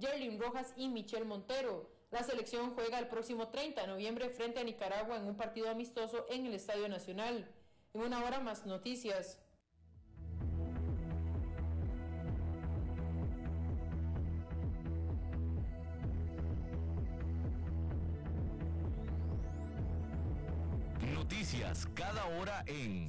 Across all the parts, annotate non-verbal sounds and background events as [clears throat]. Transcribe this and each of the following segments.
Jerlyn Rojas y Michelle Montero. La selección juega el próximo 30 de noviembre frente a Nicaragua en un partido amistoso en el Estadio Nacional. En una hora más noticias. Noticias cada hora en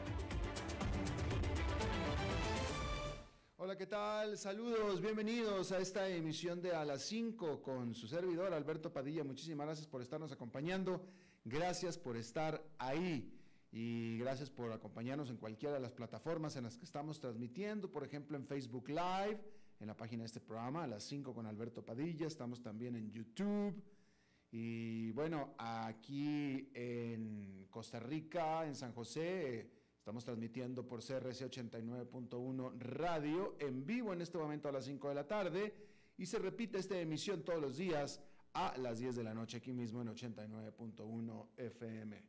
Hola, ¿qué tal? Saludos, bienvenidos a esta emisión de A las 5 con su servidor Alberto Padilla. Muchísimas gracias por estarnos acompañando. Gracias por estar ahí y gracias por acompañarnos en cualquiera de las plataformas en las que estamos transmitiendo, por ejemplo en Facebook Live, en la página de este programa, a las 5 con Alberto Padilla. Estamos también en YouTube. Y bueno, aquí en Costa Rica, en San José Estamos transmitiendo por CRC 89.1 Radio en vivo en este momento a las 5 de la tarde y se repite esta emisión todos los días a las 10 de la noche aquí mismo en 89.1 FM.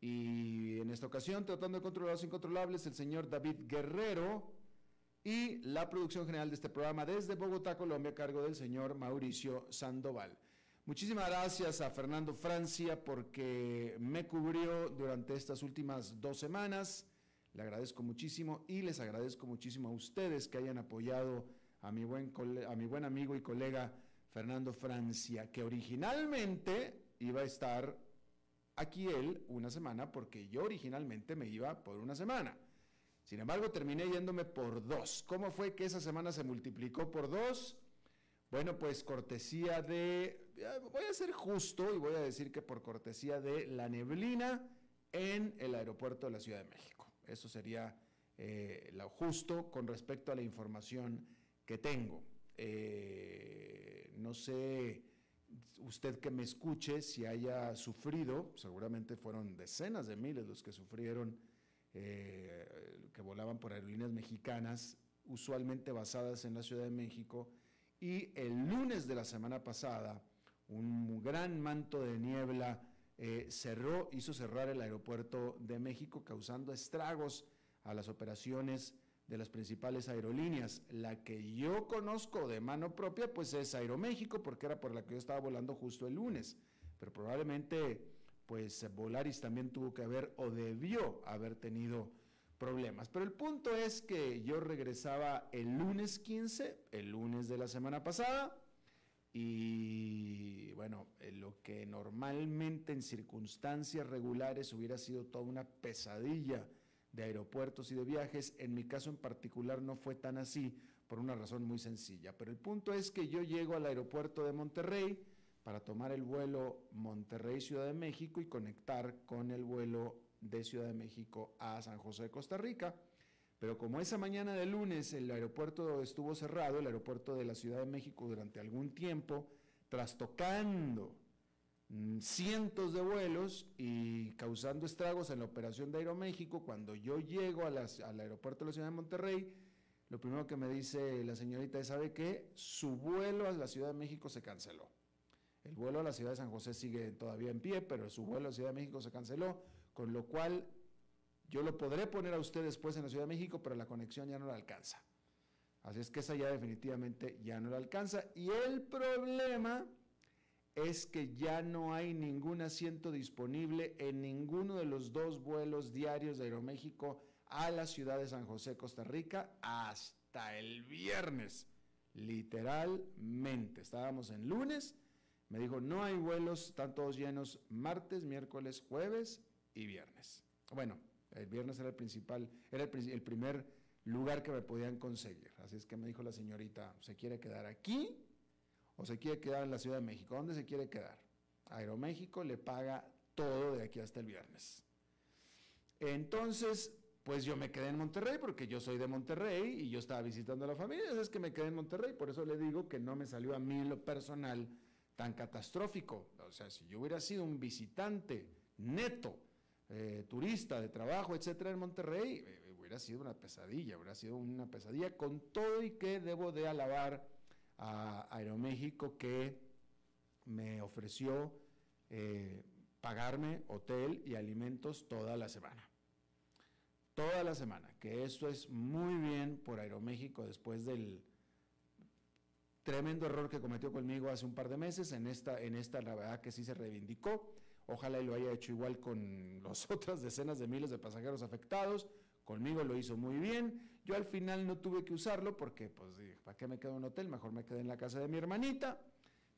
Y en esta ocasión, tratando de controlar los incontrolables, el señor David Guerrero y la producción general de este programa desde Bogotá, Colombia, a cargo del señor Mauricio Sandoval. Muchísimas gracias a Fernando Francia porque me cubrió durante estas últimas dos semanas. Le agradezco muchísimo y les agradezco muchísimo a ustedes que hayan apoyado a mi buen, a mi buen amigo y colega Fernando Francia, que originalmente iba a estar aquí él una semana porque yo originalmente me iba por una semana. Sin embargo, terminé yéndome por dos. ¿Cómo fue que esa semana se multiplicó por dos? Bueno, pues cortesía de, voy a ser justo y voy a decir que por cortesía de la neblina en el aeropuerto de la Ciudad de México. Eso sería eh, lo justo con respecto a la información que tengo. Eh, no sé usted que me escuche si haya sufrido, seguramente fueron decenas de miles los que sufrieron, eh, que volaban por aerolíneas mexicanas, usualmente basadas en la Ciudad de México, y el lunes de la semana pasada un gran manto de niebla eh, cerró, hizo cerrar el aeropuerto de México, causando estragos a las operaciones de las principales aerolíneas. La que yo conozco de mano propia, pues es Aeroméxico, porque era por la que yo estaba volando justo el lunes. Pero probablemente, pues Volaris también tuvo que haber o debió haber tenido problemas. Pero el punto es que yo regresaba el lunes 15, el lunes de la semana pasada, y bueno, lo que normalmente en circunstancias regulares hubiera sido toda una pesadilla de aeropuertos y de viajes, en mi caso en particular no fue tan así por una razón muy sencilla. Pero el punto es que yo llego al aeropuerto de Monterrey para tomar el vuelo Monterrey-Ciudad de México y conectar con el vuelo de Ciudad de México a San José de Costa Rica. Pero como esa mañana de lunes el aeropuerto estuvo cerrado, el aeropuerto de la Ciudad de México durante algún tiempo, trastocando mm, cientos de vuelos y causando estragos en la operación de Aeroméxico, cuando yo llego al aeropuerto de la Ciudad de Monterrey, lo primero que me dice la señorita es, ¿sabe qué? Su vuelo a la Ciudad de México se canceló. El vuelo a la ciudad de San José sigue todavía en pie, pero su vuelo a la Ciudad de México se canceló con lo cual yo lo podré poner a usted después en la Ciudad de México, pero la conexión ya no la alcanza. Así es que esa ya definitivamente ya no la alcanza. Y el problema es que ya no hay ningún asiento disponible en ninguno de los dos vuelos diarios de Aeroméxico a la ciudad de San José, Costa Rica, hasta el viernes. Literalmente. Estábamos en lunes, me dijo, no hay vuelos, están todos llenos martes, miércoles, jueves y viernes. Bueno, el viernes era el principal, era el, primer lugar que me podían conseguir. Así es que me dijo la señorita, ¿se quiere quedar aquí o se quiere quedar en la Ciudad de México? ¿Dónde se quiere quedar? Aeroméxico le paga todo de aquí hasta el viernes. Entonces, pues yo me quedé en Monterrey porque yo soy de Monterrey y yo estaba visitando a la familia, es que me quedé en Monterrey, por eso le digo que no me salió a mí lo personal tan catastrófico. O sea, si yo hubiera sido un visitante neto, eh, turista de trabajo, etcétera, en Monterrey, eh, hubiera sido una pesadilla, hubiera sido una pesadilla con todo y que debo de alabar a Aeroméxico que me ofreció eh, pagarme hotel y alimentos toda la semana. Toda la semana, que esto es muy bien por Aeroméxico después del tremendo error que cometió conmigo hace un par de meses. En esta, en esta la verdad que sí se reivindicó. Ojalá y lo haya hecho igual con [laughs] las otras decenas de miles de pasajeros afectados. Conmigo lo hizo muy bien. Yo al final no tuve que usarlo porque, pues, ¿para qué me quedo en un hotel? Mejor me quedé en la casa de mi hermanita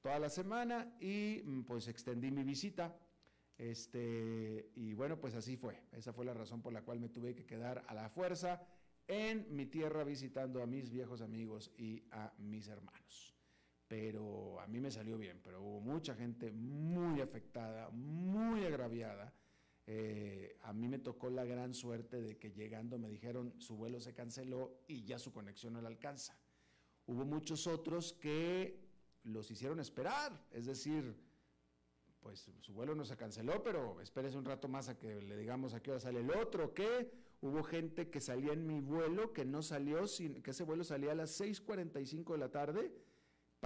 toda la semana y mm, pues extendí mi visita. Este, y bueno, pues así fue. Esa fue la razón por la cual me tuve que quedar a la fuerza en mi tierra visitando a mis viejos amigos y a mis hermanos. Pero a mí me salió bien, pero hubo mucha gente muy afectada, muy agraviada eh, a mí me tocó la gran suerte de que llegando me dijeron su vuelo se canceló y ya su conexión no le alcanza. Hubo muchos otros que los hicieron esperar, es decir, pues su vuelo no se canceló, pero espérese un rato más a que le digamos a qué hora sale el otro, que hubo gente que salía en mi vuelo que no salió, sin, que ese vuelo salía a las 6.45 de la tarde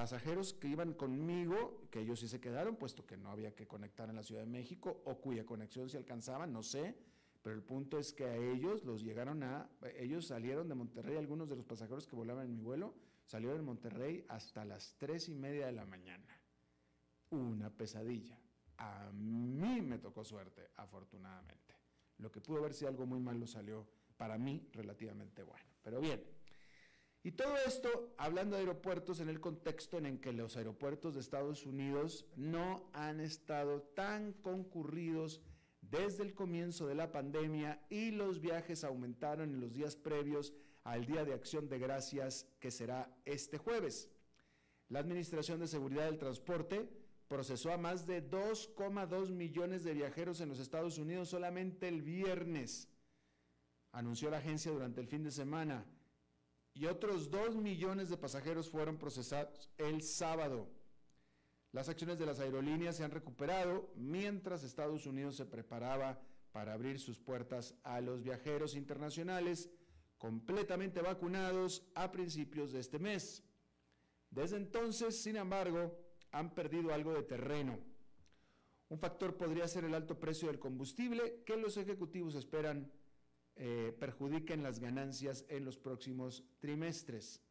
pasajeros que iban conmigo, que ellos sí se quedaron, puesto que no había que conectar en la Ciudad de México, o cuya conexión se alcanzaba, no sé, pero el punto es que a ellos los llegaron a, ellos salieron de Monterrey, algunos de los pasajeros que volaban en mi vuelo, salieron de Monterrey hasta las tres y media de la mañana. Una pesadilla. A mí me tocó suerte, afortunadamente. Lo que pudo haber sido algo muy malo salió para mí relativamente bueno. Pero bien, y todo esto hablando de aeropuertos en el contexto en el que los aeropuertos de Estados Unidos no han estado tan concurridos desde el comienzo de la pandemia y los viajes aumentaron en los días previos al Día de Acción de Gracias que será este jueves. La Administración de Seguridad del Transporte procesó a más de 2,2 millones de viajeros en los Estados Unidos solamente el viernes, anunció la agencia durante el fin de semana y otros 2 millones de pasajeros fueron procesados el sábado. Las acciones de las aerolíneas se han recuperado mientras Estados Unidos se preparaba para abrir sus puertas a los viajeros internacionales completamente vacunados a principios de este mes. Desde entonces, sin embargo, han perdido algo de terreno. Un factor podría ser el alto precio del combustible que los ejecutivos esperan eh, perjudiquen las ganancias en los próximos trimestres.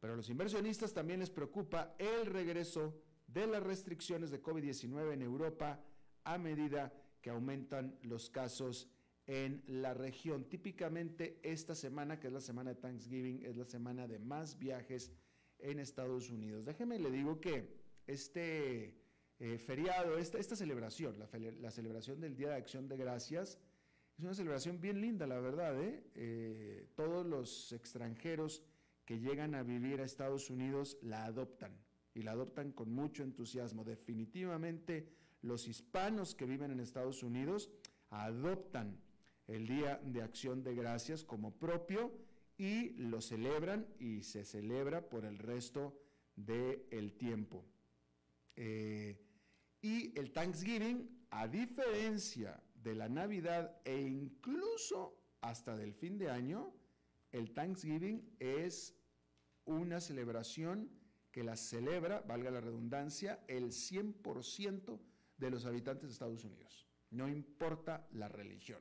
Pero a los inversionistas también les preocupa el regreso de las restricciones de COVID-19 en Europa a medida que aumentan los casos en la región. Típicamente esta semana, que es la semana de Thanksgiving, es la semana de más viajes en Estados Unidos. Déjeme le digo que este eh, feriado, esta, esta celebración, la, celebración del Día de Acción de Gracias, es una celebración bien linda, la verdad. ¿eh? ¿eh? todos los extranjeros que llegan a vivir a Estados Unidos la adoptan y la adoptan con mucho entusiasmo. Definitivamente los hispanos que viven en Estados Unidos adoptan el Día de Acción de Gracias como propio y lo celebran y se celebra por el resto del tiempo. Eh, y el Thanksgiving, a diferencia de la Navidad e incluso hasta del fin de año, el Thanksgiving es una celebración que la celebra, valga la redundancia, el 100% de los habitantes de Estados Unidos, no importa la religión.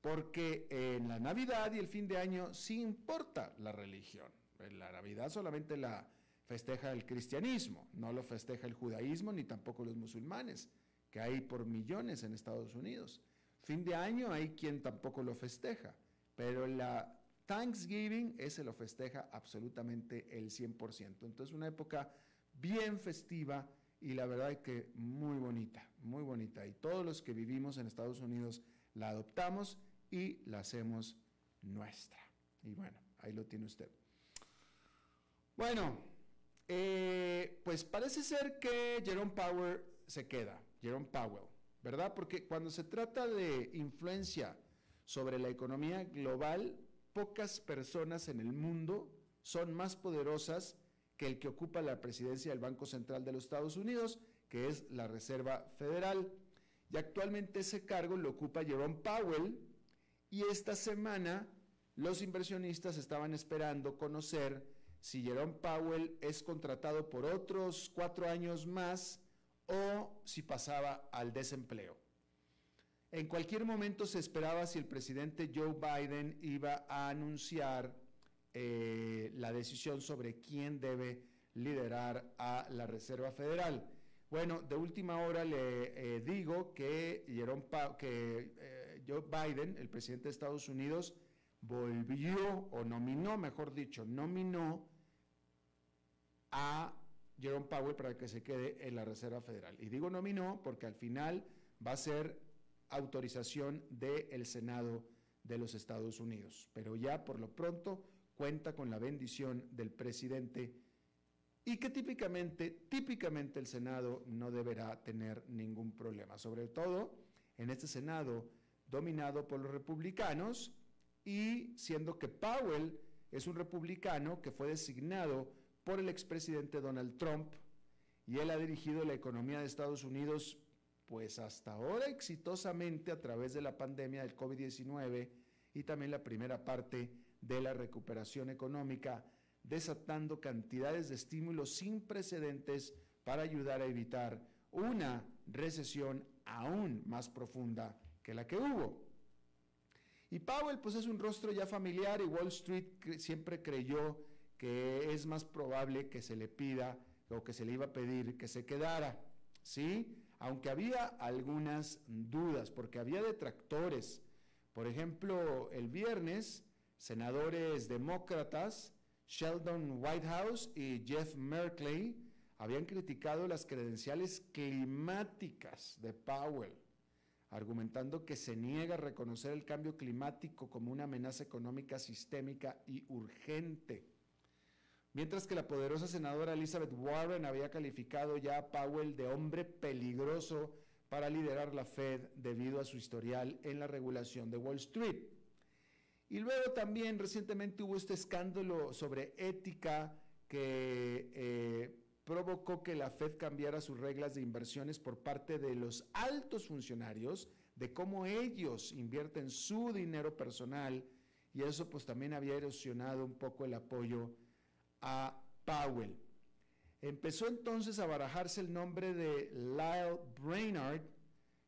Porque en la Navidad y el fin de año sí importa la religión. La Navidad solamente la festeja el cristianismo, no lo festeja el judaísmo ni tampoco los musulmanes, que hay por millones en Estados Unidos. Fin de año hay quien tampoco lo festeja, pero la Thanksgiving ese lo festeja absolutamente el 100%. Entonces una época bien festiva y la verdad es que muy bonita, muy bonita. Y todos los que vivimos en Estados Unidos la adoptamos y la hacemos nuestra. Y bueno, ahí lo tiene usted. Bueno, eh, pues parece ser que Jerome Powell se queda, Jerome Powell. ¿verdad? Porque cuando se trata de influencia sobre la economía global, pocas personas en el mundo son más poderosas que el que ocupa la presidencia del Banco Central de los Estados Unidos, que es la Reserva Federal. Y actualmente ese cargo lo ocupa Jerome Powell y esta semana los inversionistas estaban esperando conocer si Jerome Powell es contratado por otros cuatro años más o si pasaba al desempleo. En cualquier momento se esperaba si el presidente Joe Biden iba a anunciar eh, la decisión sobre quién debe liderar a la Reserva Federal. Bueno, de última hora le eh, digo que, eh, Joe Biden, el presidente de Estados Unidos, volvió o nominó, mejor dicho, nominó a Jerome Powell para que se quede en la Reserva Federal. Y digo nominó porque al final va a ser autorización del Senado de los Estados Unidos. Pero ya por lo pronto cuenta con la bendición del presidente y que típicamente, típicamente el Senado no deberá tener ningún problema, sobre todo en este Senado dominado por los republicanos y siendo que Powell es un republicano que fue designado por el expresidente Donald Trump y él ha dirigido la economía de Estados Unidos pues hasta ahora exitosamente a través de la pandemia del COVID-19 y también la primera parte de la recuperación económica, desatando cantidades de estímulos sin precedentes para ayudar a evitar una recesión aún más profunda que la que hubo. Y Powell pues es un rostro ya familiar y Wall Street siempre creyó que es más probable que se le pida o que se le iba a pedir que se quedara, ¿sí? Aunque había algunas dudas, porque había detractores. Por ejemplo, el viernes, senadores demócratas, Sheldon Whitehouse y Jeff Merkley, habían criticado las credenciales climáticas de Powell, argumentando que se niega a reconocer el cambio climático como una amenaza económica sistémica y urgente mientras que la poderosa senadora Elizabeth Warren había calificado ya a Powell de hombre peligroso para liderar la Fed debido a su historial en la regulación de Wall Street. Y luego también recientemente hubo este escándalo sobre ética que eh, provocó que la Fed cambiara sus reglas de inversiones por parte de los altos funcionarios, de cómo ellos invierten su dinero personal, y eso pues también había erosionado un poco el apoyo a Powell. Empezó entonces a barajarse el nombre de Lyle Brainard,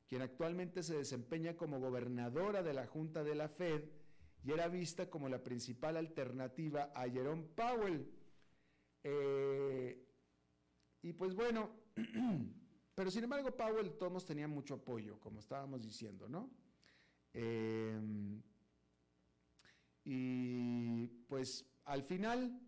quien actualmente se desempeña como gobernadora de la Junta de la Fed y era vista como la principal alternativa a Jerome Powell. Eh, y pues bueno, [clears throat] pero sin embargo Powell todos tenía mucho apoyo, como estábamos diciendo, ¿no? Eh, y pues al final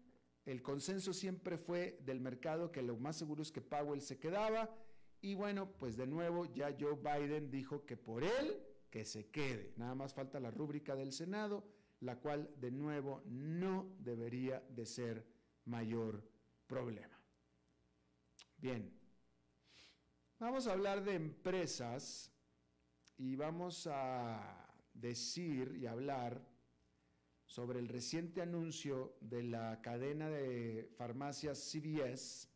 el consenso siempre fue del mercado que lo más seguro es que Powell se quedaba y bueno, pues de nuevo ya Joe Biden dijo que por él que se quede. Nada más falta la rúbrica del Senado, la cual de nuevo no debería de ser mayor problema. Bien, vamos a hablar de empresas y vamos a decir y hablar sobre el reciente anuncio de la cadena de farmacias CVS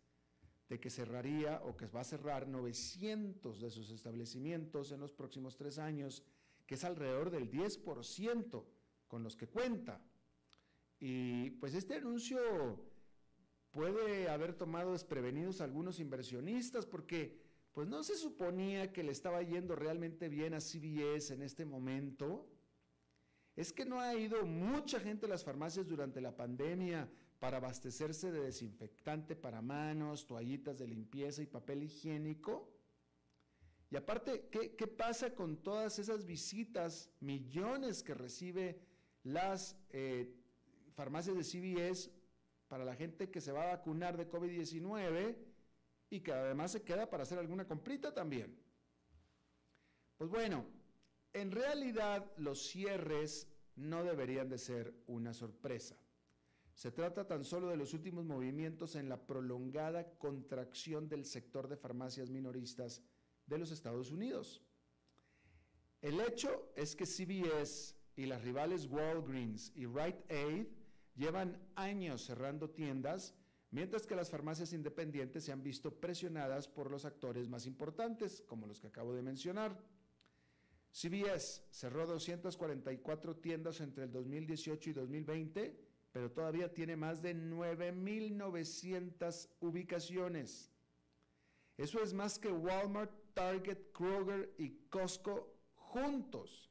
de que cerraría o que va a cerrar 900 de sus establecimientos en los próximos tres años, que es alrededor del 10% con los que cuenta. Y pues este anuncio puede haber tomado desprevenidos a algunos inversionistas porque pues no se suponía que le estaba yendo realmente bien a CVS en este momento es que no ha ido mucha gente a las farmacias durante la pandemia para abastecerse de desinfectante para manos, toallitas de limpieza y papel higiénico. Y aparte, ¿qué, pasa con todas esas visitas, millones que recibe las eh, farmacias de CVS para la gente que se va a vacunar de COVID-19 y que además se queda para hacer alguna comprita también? Pues bueno, en realidad los cierres no deberían de ser una sorpresa. Se trata tan solo de los últimos movimientos en la prolongada contracción del sector de farmacias minoristas de los Estados Unidos. El hecho es que CVS y las rivales Walgreens y Rite Aid llevan años cerrando tiendas, mientras que las farmacias independientes se han visto presionadas por los actores más importantes, como los que acabo de mencionar. CVS cerró 244 tiendas entre el 2018 y 2020 pero todavía tiene más de 9.900 ubicaciones. Eso es más que Walmart, Target, Kroger y Costco juntos.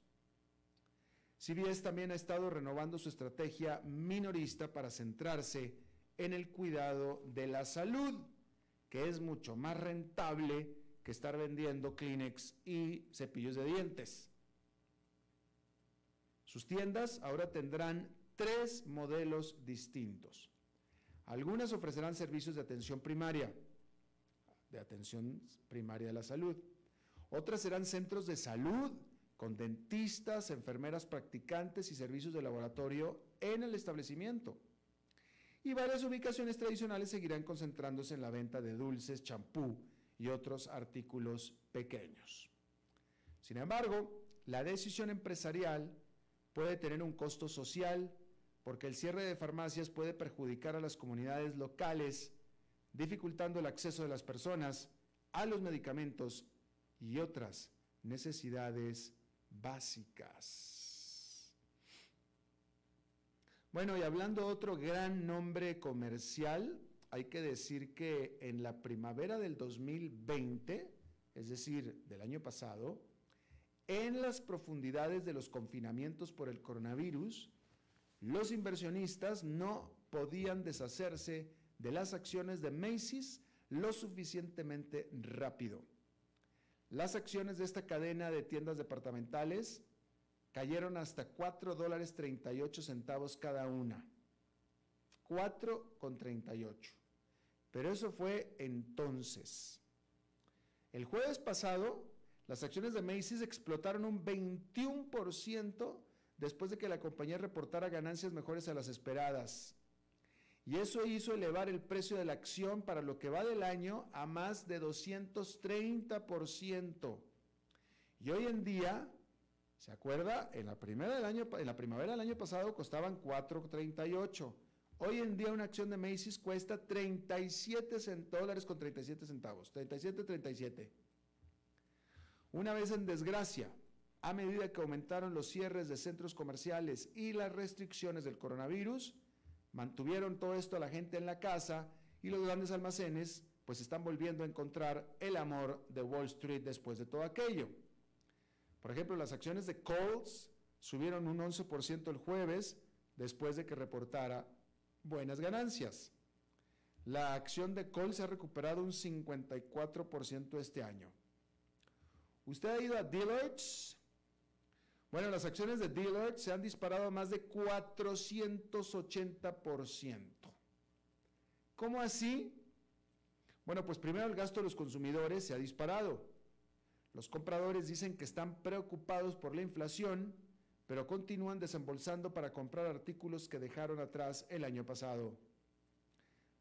CBS también ha estado renovando su estrategia minorista para centrarse en el cuidado de la salud, que es mucho más rentable que estar vendiendo Kleenex y cepillos de dientes. Sus tiendas ahora tendrán tres modelos distintos. Algunas ofrecerán servicios de atención primaria, de atención primaria de la salud. Otras serán centros de salud con dentistas, enfermeras practicantes y servicios de laboratorio en el establecimiento. Y varias ubicaciones tradicionales seguirán concentrándose en la venta de dulces, champú y otros artículos pequeños. Sin embargo, la decisión empresarial puede tener un costo social porque el cierre de farmacias puede perjudicar a las comunidades locales, dificultando el acceso de las personas a los medicamentos y otras necesidades básicas. Bueno, y hablando de otro gran nombre comercial, hay que decir que en la primavera del 2020, es decir, del año pasado, en las profundidades de los confinamientos por el coronavirus, los inversionistas no podían deshacerse de las acciones de Macy's lo suficientemente rápido. Las acciones de esta cadena de tiendas departamentales cayeron hasta 4 dólares 38 centavos cada una. 4 con 38. Pero eso fue entonces. El jueves pasado, las acciones de Macy's explotaron un 21% después de que la compañía reportara ganancias mejores a las esperadas. Y eso hizo elevar el precio de la acción para lo que va del año a más de 230%. Y hoy en día, ¿se acuerda? En la, primera del año, en la primavera del año pasado costaban 4.38. Hoy en día una acción de Macy's cuesta 37 dólares con 37 centavos. 37, 37. Una vez en desgracia, a medida que aumentaron los cierres de centros comerciales y las restricciones del coronavirus, mantuvieron todo esto a la gente en la casa y los grandes almacenes pues están volviendo a encontrar el amor de Wall Street después de todo aquello. Por ejemplo, las acciones de Coles subieron un 11% el jueves después de que reportara buenas ganancias. La acción de Coles ha recuperado un 54% este año. ¿Usted ha ido a Dillard's? Bueno, las acciones de Dillard se han disparado más de 480%. ¿Cómo así? Bueno, pues primero el gasto de los consumidores se ha disparado. Los compradores dicen que están preocupados por la inflación, pero continúan desembolsando para comprar artículos que dejaron atrás el año pasado.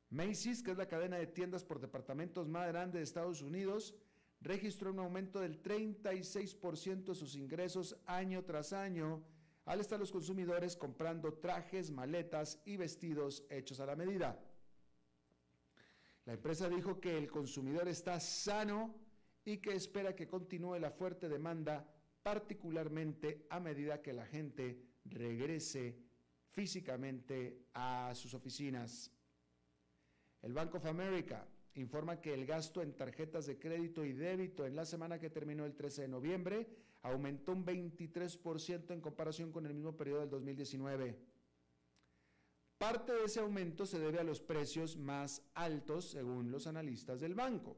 Macy's, que es la cadena de tiendas por departamentos más grande de Estados Unidos, registró un aumento del 36% de sus ingresos año tras año, al estar los consumidores comprando trajes, maletas y vestidos hechos a la medida. La empresa dijo que el consumidor está sano y que espera que continúe la fuerte demanda, particularmente a medida que la gente regrese físicamente a sus oficinas. El Bank of America informa que el gasto en tarjetas de crédito y débito en la semana que terminó el 13 de noviembre aumentó un 23% en comparación con el mismo periodo del 2019. Parte de ese aumento se debe a los precios más altos según los analistas del banco.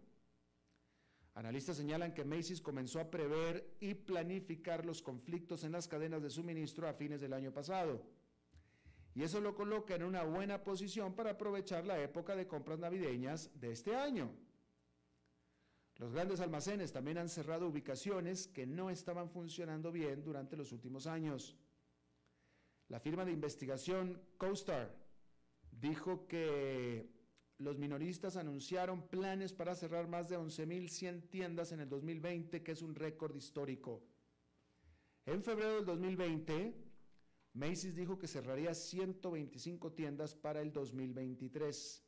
Analistas señalan que Macy's comenzó a prever y planificar los conflictos en las cadenas de suministro a fines del año pasado. Y eso lo coloca en una buena posición para aprovechar la época de compras navideñas de este año. Los grandes almacenes también han cerrado ubicaciones que no estaban funcionando bien durante los últimos años. La firma de investigación CoStar dijo que los minoristas anunciaron planes para cerrar más de 11.100 tiendas en el 2020, que es un récord histórico. En febrero del 2020, Macy's dijo que cerraría 125 tiendas para el 2023.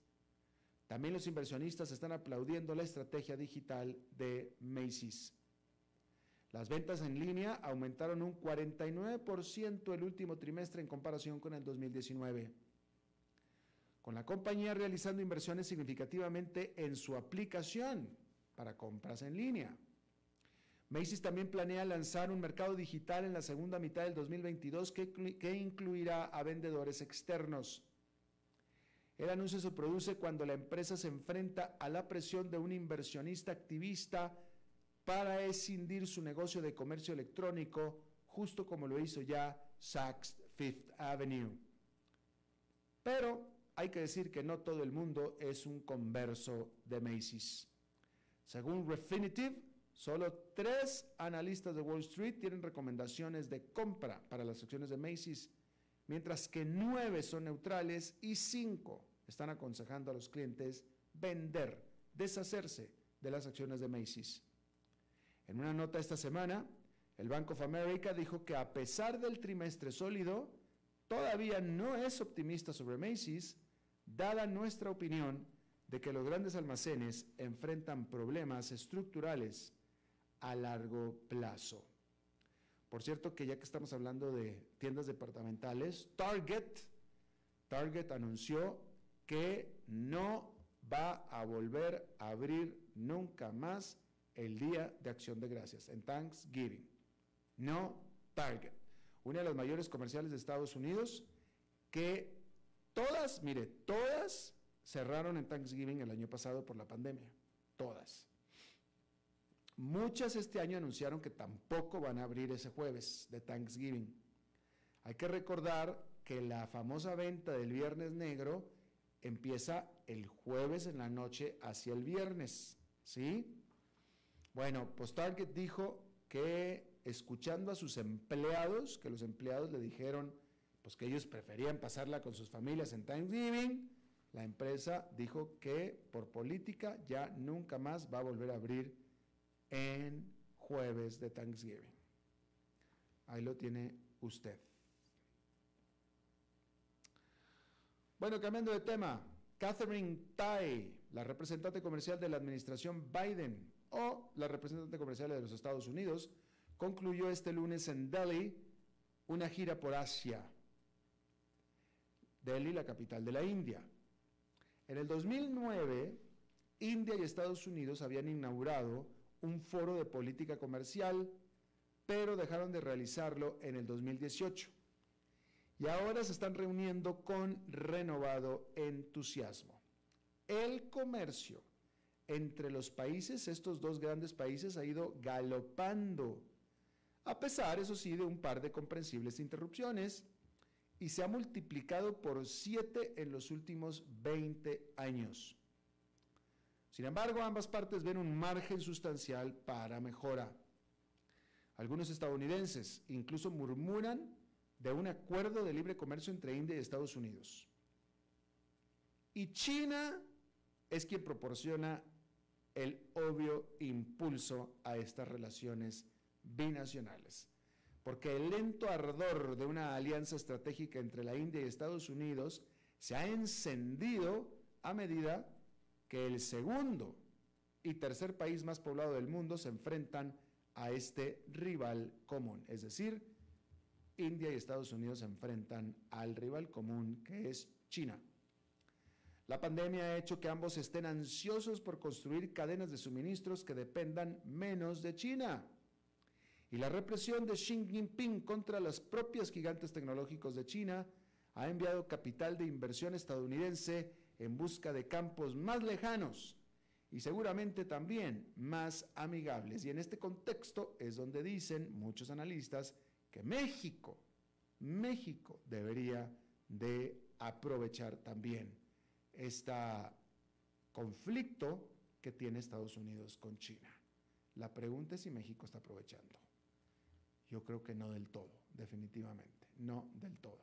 También los inversionistas están aplaudiendo la estrategia digital de Macy's. Las ventas en línea aumentaron un 49% el último trimestre en comparación con el 2019. Con la compañía realizando inversiones significativamente en su aplicación para compras en línea. Macy's también planea lanzar un mercado digital en la segunda mitad del 2022 que, que incluirá a vendedores externos. El anuncio se produce cuando la empresa se enfrenta a la presión de un inversionista activista para escindir su negocio de comercio electrónico, justo como lo hizo ya Saks Fifth Avenue. Pero hay que decir que no todo el mundo es un converso de Macy's. Según Refinitiv, solo tres analistas de Wall Street tienen recomendaciones de compra para las acciones de Macy's, mientras que nueve son neutrales y cinco están aconsejando a los clientes vender, deshacerse de las acciones de Macy's. En una nota esta semana, el Bank of America dijo que a pesar del trimestre sólido, todavía no es optimista sobre Macy's, dada nuestra opinión de que los grandes almacenes enfrentan problemas estructurales a largo plazo. Por cierto que ya que estamos hablando de tiendas departamentales, Target, Target anunció que no va a volver a abrir nunca más el Día de Acción de Gracias, en Thanksgiving. No Target, una de las mayores comerciales de Estados Unidos, que todas, mire, todas cerraron en Thanksgiving el año pasado por la pandemia. Todas. Muchas este año anunciaron que tampoco van a abrir ese jueves de Thanksgiving. Hay que recordar que la famosa venta del Viernes Negro empieza el jueves en la noche hacia el viernes, ¿sí? Bueno, pues Target dijo que escuchando a sus empleados, que los empleados le dijeron pues que ellos preferían pasarla con sus familias en Thanksgiving, la empresa dijo que por política ya nunca más va a volver a abrir en jueves de Thanksgiving. Ahí lo tiene usted. Bueno, cambiando de tema, Catherine Tai, la representante comercial de la administración Biden, o la representante comercial de los Estados Unidos, concluyó este lunes en Delhi una gira por Asia. Delhi, la capital de la India. En el 2009, India y Estados Unidos habían inaugurado un foro de política comercial, pero dejaron de realizarlo en el 2018. Y ahora se están reuniendo con renovado entusiasmo. El comercio entre los países, estos dos grandes países, ha ido galopando, a pesar, eso sí, de un par de comprensibles interrupciones, y se ha multiplicado por siete en los últimos 20 años. Sin embargo, ambas partes ven un margen sustancial para mejora. Algunos estadounidenses incluso murmuran de un acuerdo de libre comercio entre India y Estados Unidos. Y China es quien proporciona el obvio impulso a estas relaciones binacionales. Porque el lento ardor de una alianza estratégica entre la India y Estados Unidos se ha encendido a medida que el segundo y tercer país más poblado del mundo se enfrentan a este rival común. Es decir, India y Estados Unidos se enfrentan al rival común que es China. La pandemia ha hecho que ambos estén ansiosos por construir cadenas de suministros que dependan menos de China. Y la represión de Xi Jinping contra los propios gigantes tecnológicos de China ha enviado capital de inversión estadounidense en busca de campos más lejanos y seguramente también más amigables. Y en este contexto es donde dicen muchos analistas que México, México debería de aprovechar también este conflicto que tiene Estados Unidos con China. La pregunta es si México está aprovechando. Yo creo que no del todo, definitivamente, no del todo.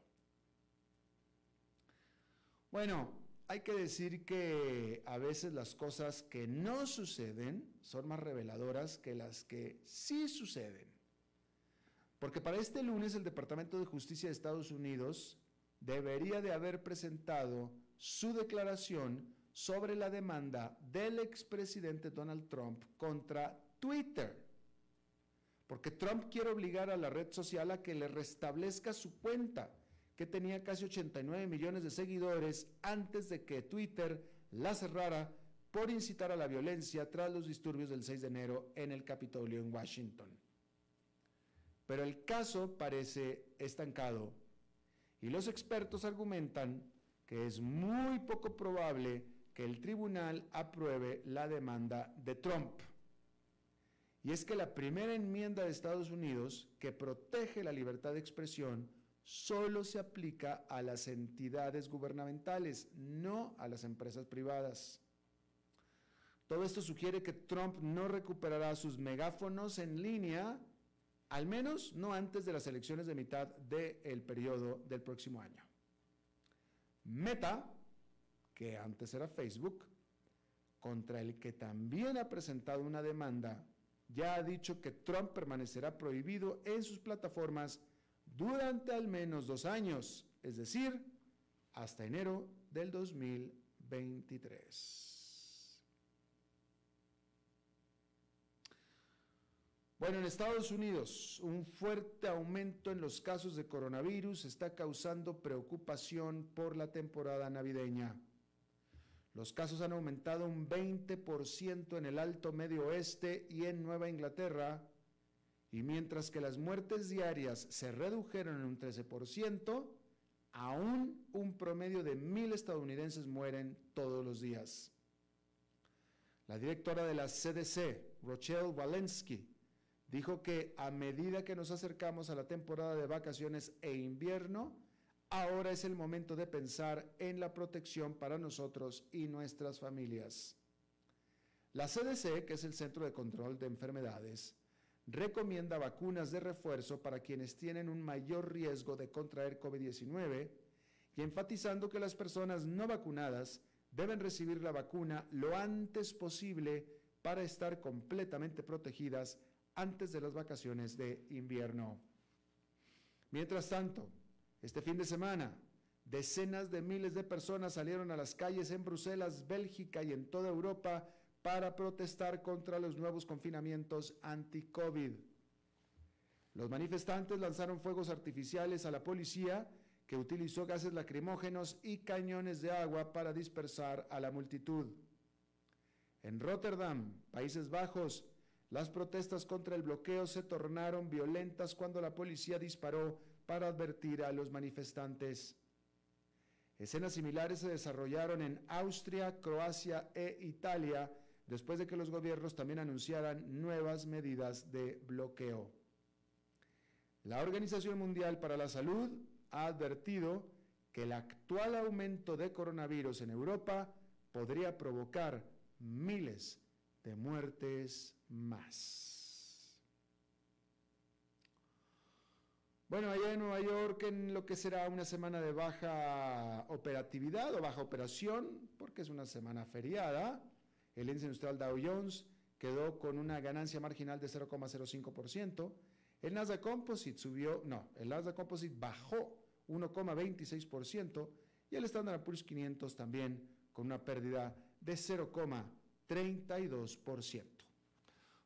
Bueno, hay que decir que a veces las cosas que no suceden son más reveladoras que las que sí suceden. Porque para este lunes el Departamento de Justicia de Estados Unidos debería de haber presentado su declaración sobre la demanda del expresidente Donald Trump contra Twitter. Porque Trump quiere obligar a la red social a que le restablezca su cuenta que tenía casi 89 millones de seguidores antes de que Twitter la cerrara por incitar a la violencia tras los disturbios del 6 de enero en el Capitolio en Washington. Pero el caso parece estancado y los expertos argumentan que es muy poco probable que el tribunal apruebe la demanda de Trump. Y es que la primera enmienda de Estados Unidos, que protege la libertad de expresión, solo se aplica a las entidades gubernamentales, no a las empresas privadas. Todo esto sugiere que Trump no recuperará sus megáfonos en línea, al menos no antes de las elecciones de mitad del periodo del próximo año. Meta, que antes era Facebook, contra el que también ha presentado una demanda, ya ha dicho que Trump permanecerá prohibido en sus plataformas durante al menos dos años, es decir, hasta enero del 2023. Bueno, en Estados Unidos, un fuerte aumento en los casos de coronavirus está causando preocupación por la temporada navideña. Los casos han aumentado un 20% en el Alto Medio Oeste y en Nueva Inglaterra, y mientras que las muertes diarias se redujeron en un 13%, aún un promedio de mil estadounidenses mueren todos los días. La directora de la CDC, Rochelle Walensky, dijo que a medida que nos acercamos a la temporada de vacaciones e invierno, ahora es el momento de pensar en la protección para nosotros y nuestras familias. La CDC, que es el Centro de Control de Enfermedades, recomienda vacunas de refuerzo para quienes tienen un mayor riesgo de contraer COVID-19 y enfatizando que las personas no vacunadas deben recibir la vacuna lo antes posible para estar completamente protegidas antes de las vacaciones de invierno. Mientras tanto, este fin de semana, decenas de miles de personas salieron a las calles en Bruselas, Bélgica y en toda Europa para protestar contra los nuevos confinamientos anti-COVID. Los manifestantes lanzaron fuegos artificiales a la policía, que utilizó gases lacrimógenos y cañones de agua para dispersar a la multitud. En Rotterdam, Países Bajos, las protestas contra el bloqueo se tornaron violentas cuando la policía disparó para advertir a los manifestantes. Escenas similares se desarrollaron en Austria, Croacia e Italia, después de que los gobiernos también anunciaran nuevas medidas de bloqueo. La Organización Mundial para la Salud ha advertido que el actual aumento de coronavirus en Europa podría provocar miles de muertes más. Bueno, allá en Nueva York, en lo que será una semana de baja operatividad o baja operación, porque es una semana feriada, el índice industrial Dow Jones quedó con una ganancia marginal de 0,05%. El Nasdaq Composite subió, no, el Nasdaq Composite bajó 1,26% y el Standard Poor's 500 también con una pérdida de 0,32%.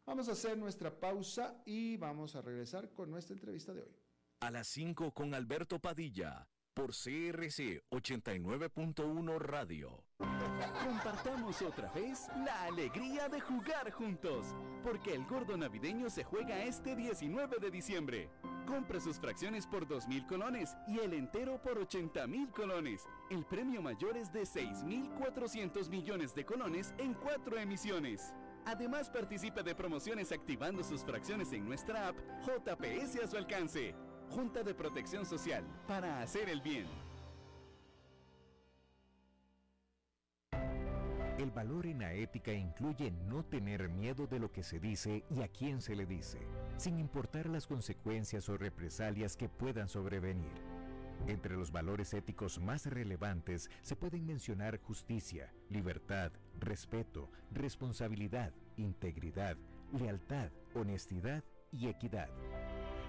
Vamos a hacer nuestra pausa y vamos a regresar con nuestra entrevista de hoy. A las 5 con Alberto Padilla por CRC 89.1 Radio. Compartamos otra vez la alegría de jugar juntos, porque el gordo navideño se juega este 19 de diciembre. Compra sus fracciones por 2.000 colones y el entero por 80.000 colones. El premio mayor es de 6.400 millones de colones en cuatro emisiones. Además participe de promociones activando sus fracciones en nuestra app JPS a su alcance. Junta de Protección Social, para hacer el bien. El valor en la ética incluye no tener miedo de lo que se dice y a quién se le dice, sin importar las consecuencias o represalias que puedan sobrevenir. Entre los valores éticos más relevantes se pueden mencionar justicia, libertad, respeto, responsabilidad, integridad, lealtad, honestidad y equidad.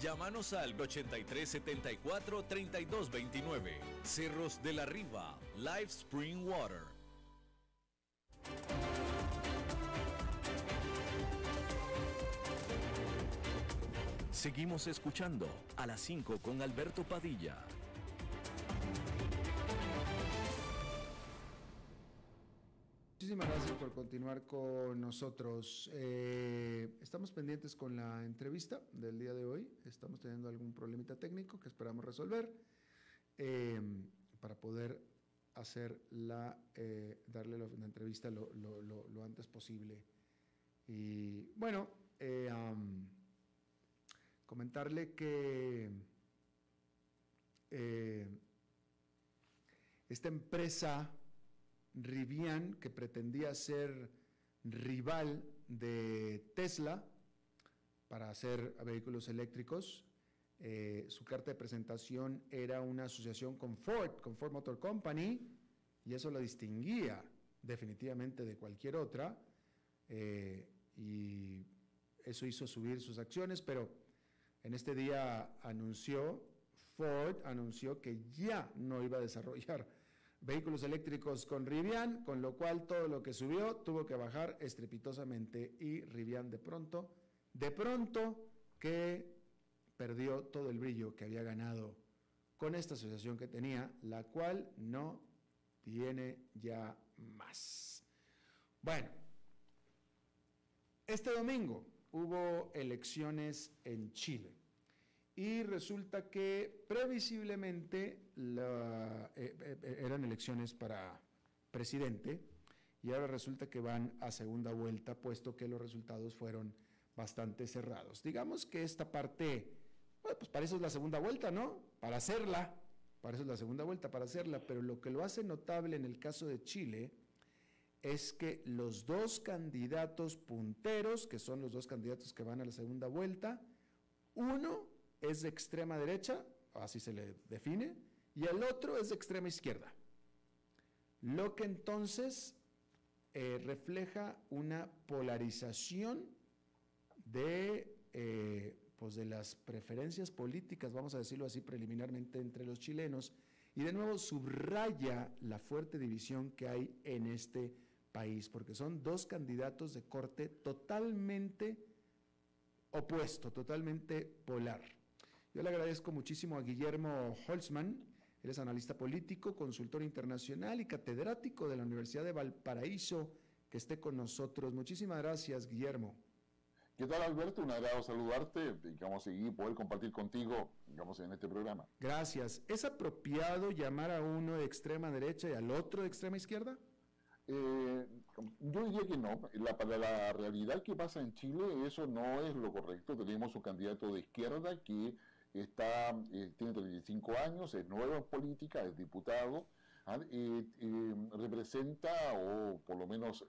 Llámanos al 8374-3229. Cerros de la Riva, Live Spring Water. Seguimos escuchando a las 5 con Alberto Padilla. Muchísimas gracias por continuar con nosotros. Eh, estamos pendientes con la entrevista del día de hoy. Estamos teniendo algún problemita técnico que esperamos resolver eh, para poder hacer la, eh, darle la, entrevista lo, antes posible. Y bueno, comentarle que esta empresa Rivian, que pretendía ser rival de Tesla para hacer vehículos eléctricos. Eh, su carta de presentación era una asociación con Ford, con Ford Motor Company, y eso la distinguía definitivamente de cualquier otra. Eh, y eso hizo subir sus acciones, pero en este día anunció, Ford anunció que ya no iba a desarrollar vehículos eléctricos con Rivian, con lo cual todo lo que subió tuvo que bajar estrepitosamente y Rivian de pronto, de pronto que perdió todo el brillo que había ganado con esta asociación que tenía, la cual no tiene ya más. Bueno, este domingo hubo elecciones en Chile y resulta que previsiblemente la, eh, eh, eran elecciones para presidente y ahora resulta que van a segunda vuelta puesto que los resultados fueron bastante cerrados. Digamos que esta parte, bueno, pues para eso es la segunda vuelta, ¿no? Para hacerla, para eso es la segunda vuelta, para hacerla, pero lo que lo hace notable en el caso de Chile es que los dos candidatos punteros, que son los dos candidatos que van a la segunda vuelta, uno es de extrema derecha, así se le define, y el otro es de extrema izquierda. Lo que entonces eh, refleja una polarización de, eh, pues de las preferencias políticas, vamos a decirlo así preliminarmente, entre los chilenos, y de nuevo subraya la fuerte división que hay en este país, porque son dos candidatos de corte totalmente opuesto, totalmente polar. Yo le agradezco muchísimo a Guillermo Holzman, él es analista político, consultor internacional y catedrático de la Universidad de Valparaíso, que esté con nosotros. Muchísimas gracias, Guillermo. ¿Qué tal, Alberto? Un agrado saludarte digamos, y poder compartir contigo digamos, en este programa. Gracias. ¿Es apropiado llamar a uno de extrema derecha y al otro de extrema izquierda? Eh, yo diría que no. La, para la realidad que pasa en Chile, eso no es lo correcto. Tenemos un candidato de izquierda que está, eh, tiene 35 años, es nuevo en política, es diputado, ¿ah? representa, o por lo menos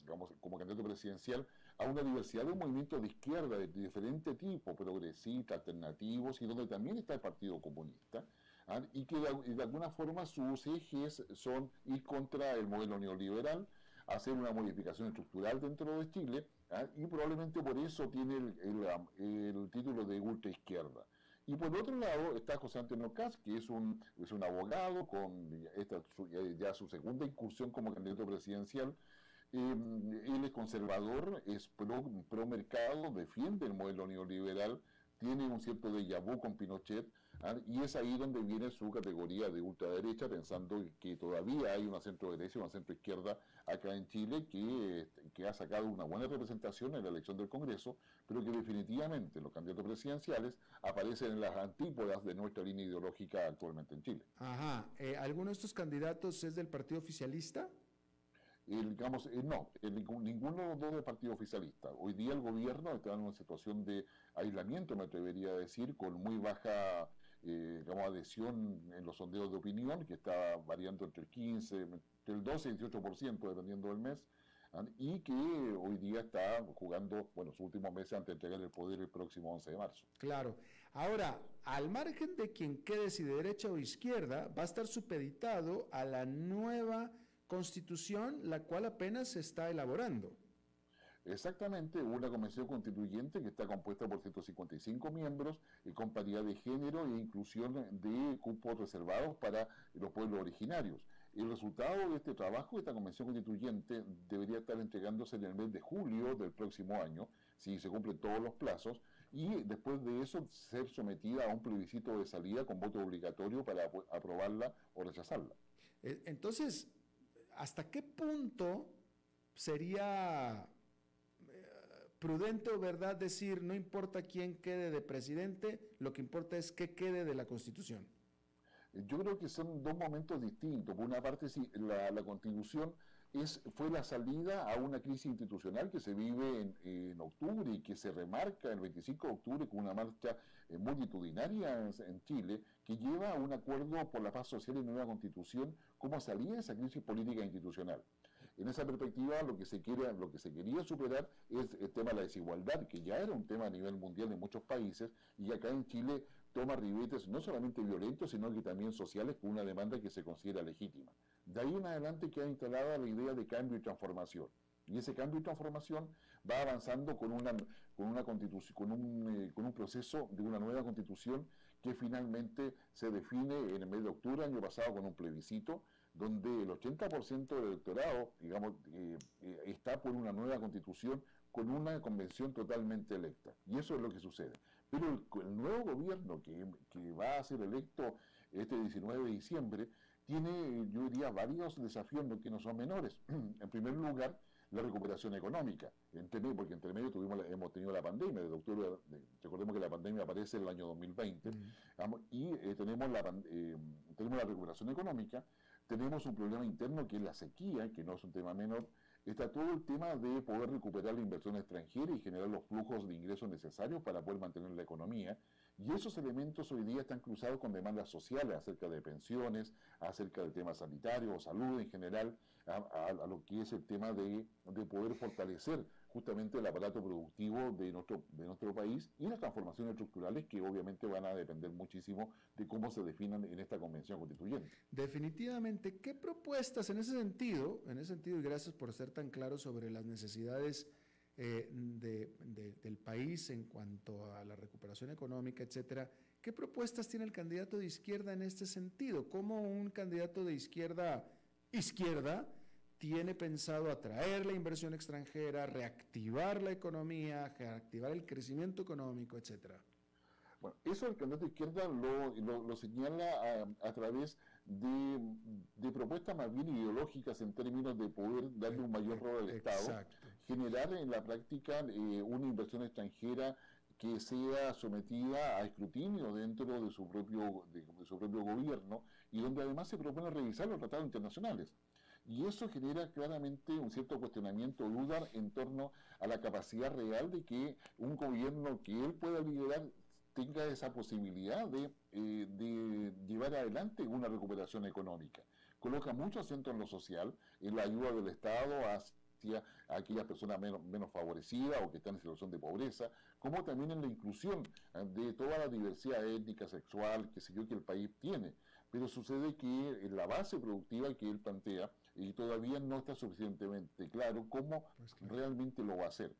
digamos, como candidato presidencial a una diversidad de movimientos de izquierda de diferente tipo, progresistas, alternativos, y donde también está el Partido Comunista, ¿ah? y que de, alguna forma sus ejes son ir contra el modelo neoliberal, hacer una modificación estructural dentro de Chile, ¿ah? y probablemente por eso tiene el, título de ultra izquierda. Y por otro lado está José Antonio Caz, que es un, es un abogado con esta, ya su segunda incursión como candidato presidencial, eh, él es conservador, es pro, pro, mercado, defiende el modelo neoliberal, tiene un cierto déjà vu con Pinochet. Y es ahí donde viene su categoría de ultraderecha, pensando que todavía hay una centro derecha y una centro izquierda acá en Chile que, que ha sacado una buena representación en la elección del Congreso, pero que definitivamente los candidatos presidenciales aparecen en las antípodas de nuestra línea ideológica actualmente en Chile. Ajá, eh, ¿alguno de estos candidatos es del partido oficialista? digamos, eh, no, ninguno de los dos del partido oficialista. Hoy día el gobierno está en una situación de aislamiento, me atrevería a decir, con muy baja eh, digamos, adhesión en los sondeos de opinión, que está variando entre el 15, entre el 12 y el 18%, dependiendo del mes, ¿ah? y que hoy día está jugando, bueno, sus últimos meses antes de entregar el poder el próximo 11 de marzo. Claro. Ahora, al margen de quien quede si de derecha o izquierda, va a estar supeditado a la nueva constitución, la cual apenas se está elaborando. Exactamente, una convención constituyente que está compuesta por 155 miembros y con paridad de género e inclusión de cupos reservados para los pueblos originarios. El resultado de este trabajo, esta convención constituyente, debería estar entregándose en el mes de julio del próximo año, si se cumplen todos los plazos, y después de eso ser sometida a un plebiscito de salida con voto obligatorio para aprobarla o rechazarla. Eh, entonces, ¿hasta qué punto sería prudente o verdad decir no importa quién quede de presidente, lo que importa es que quede de la Constitución? Yo creo que son dos momentos distintos. Por una parte, sí, la, Constitución es, fue la salida a una crisis institucional que se vive en, octubre y que se remarca el 25 de octubre con una marcha eh, multitudinaria en, Chile que lleva a un acuerdo por la paz social y nueva constitución como salida de esa crisis política institucional. En esa perspectiva, lo que se quiere, lo que se quería superar es el tema de la desigualdad, que ya era un tema a nivel mundial en muchos países, y acá en Chile toma ribetes no solamente violentos, sino que también sociales, con una demanda que se considera legítima. De ahí en adelante queda instalada la idea de cambio y transformación. Y ese cambio y transformación va avanzando con, una, con, una constitución, con, un, eh, con un proceso de una nueva constitución que finalmente se define en el mes de octubre año pasado con un plebiscito, donde el 80% del electorado, digamos, eh, eh, está por una nueva constitución con una convención totalmente electa. Y eso es lo que sucede. Pero el, nuevo gobierno que, que, va a ser electo este 19 de diciembre tiene, yo diría, varios desafíos que no son menores. [clears throat] en primer lugar, la recuperación económica, entre porque entre medio tuvimos hemos tenido la pandemia, de octubre, recordemos que la pandemia aparece en el año 2020, y eh, tenemos, la, tenemos la recuperación económica, tenemos un problema interno que es la sequía, que no es un tema menor. Está todo el tema de poder recuperar la inversión extranjera y generar los flujos de ingresos necesarios para poder mantener la economía. Y esos elementos hoy día están cruzados con demandas sociales acerca de pensiones, acerca del tema sanitario o salud en general, a, lo que es el tema de, de poder fortalecer justamente el aparato productivo de nuestro, de nuestro país y las transformaciones estructurales que obviamente van a depender muchísimo de cómo se definan en esta convención constituyente. Definitivamente, ¿qué propuestas en ese sentido, en ese sentido, y gracias por ser tan claro sobre las necesidades eh, del país en cuanto a la recuperación económica, etcétera, ¿qué propuestas tiene el candidato de izquierda en este sentido? ¿Cómo un candidato de izquierda, izquierda, tiene pensado atraer la inversión extranjera, reactivar la economía, reactivar el crecimiento económico, etcétera? Bueno, eso el candidato de izquierda lo, señala a, través de, propuestas más bien ideológicas en términos de poder darle un mayor rol al Estado, generar en la práctica eh, una inversión extranjera que sea sometida a escrutinio dentro de su propio de su propio gobierno y donde además se propone revisar los tratados internacionales. Y eso genera claramente un cierto cuestionamiento, duda en torno a la capacidad real de que un gobierno que él pueda liderar tenga esa posibilidad de, eh, de llevar adelante una recuperación económica. Coloca mucho acento en lo social, en la ayuda del Estado a aquellas personas menos, menos favorecidas o que están en situación de pobreza, como también en la inclusión eh, de toda la diversidad étnica, sexual, que sé yo, que el país tiene. Pero sucede que en la base productiva que él plantea y todavía no está suficientemente claro cómo pues realmente lo va a hacer.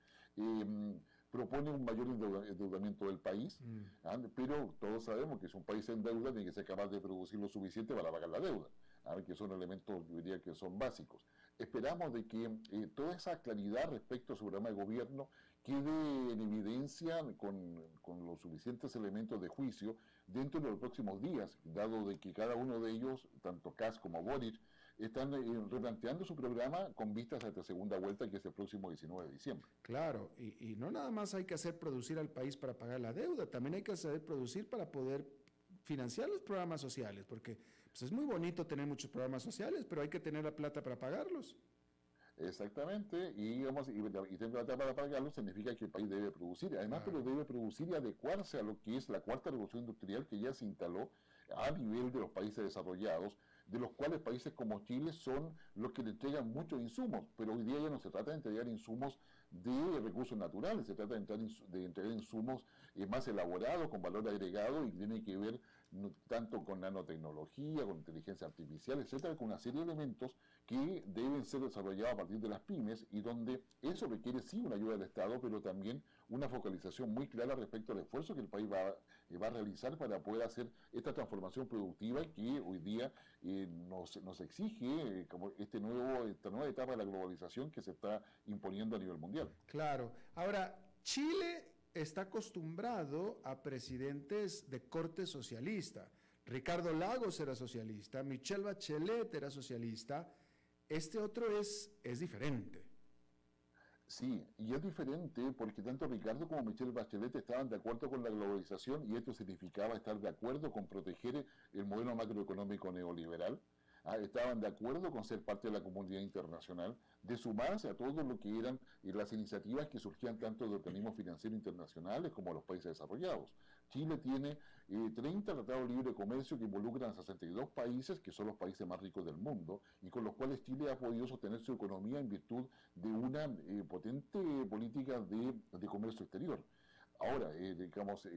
Propone un mayor endeudamiento del país, mm. ¿ah? pero todos sabemos que si un país en deuda tiene que ser capaz de producir lo suficiente para pagar la deuda, ¿ah? que son elementos, yo diría que son básicos. Esperamos de que eh, toda esa claridad respecto a su programa de gobierno quede en evidencia con, con, los suficientes elementos de juicio dentro de los próximos días, dado de que cada uno de ellos, tanto Kass como Boric, están eh, replanteando su programa con vistas a esta segunda vuelta que es el próximo 19 de diciembre. Claro, y, no nada más hay que hacer producir al país para pagar la deuda, también hay que hacer producir para poder financiar los programas sociales, porque pues, es muy bonito tener muchos programas sociales, pero hay que tener la plata para pagarlos. Exactamente, y, digamos, y, tener plata para pagarlos significa que el país debe producir, además pero debe producir y adecuarse a lo que es la cuarta revolución industrial que ya se instaló a nivel de los países desarrollados, de los cuales países como Chile son los que le entregan muchos insumos, pero hoy día ya no se trata de entregar insumos de recursos naturales, se trata de, entregar insumos eh, más elaborados, con valor agregado y tiene que ver tanto con nanotecnología, con inteligencia artificial, etcétera, con una serie de elementos que deben ser desarrollados a partir de las pymes y donde eso requiere sí una ayuda del Estado, pero también una focalización muy clara respecto al esfuerzo que el país va, eh, va a realizar para poder hacer esta transformación productiva que hoy día eh, nos, nos, exige eh, como este nuevo, esta nueva etapa de la globalización que se está imponiendo a nivel mundial. Claro. Ahora, Chile está acostumbrado a presidentes de corte socialista. Ricardo Lagos era socialista, Michelle Bachelet era socialista. Este otro es, es diferente. Sí, y es diferente porque tanto Ricardo como Michelle Bachelet estaban de acuerdo con la globalización y esto significaba estar de acuerdo con proteger el modelo macroeconómico neoliberal estaban de acuerdo con ser parte de la comunidad internacional, de sumarse a todo lo que eran eh, las iniciativas que surgían tanto de organismos financieros internacionales como de los países desarrollados. Chile tiene 30 eh, tratados de libre comercio que involucran a 62 países, que son los países más ricos del mundo, y con los cuales Chile ha podido sostener su economía en virtud de una eh, potente política de, comercio exterior. Ahora, digamos,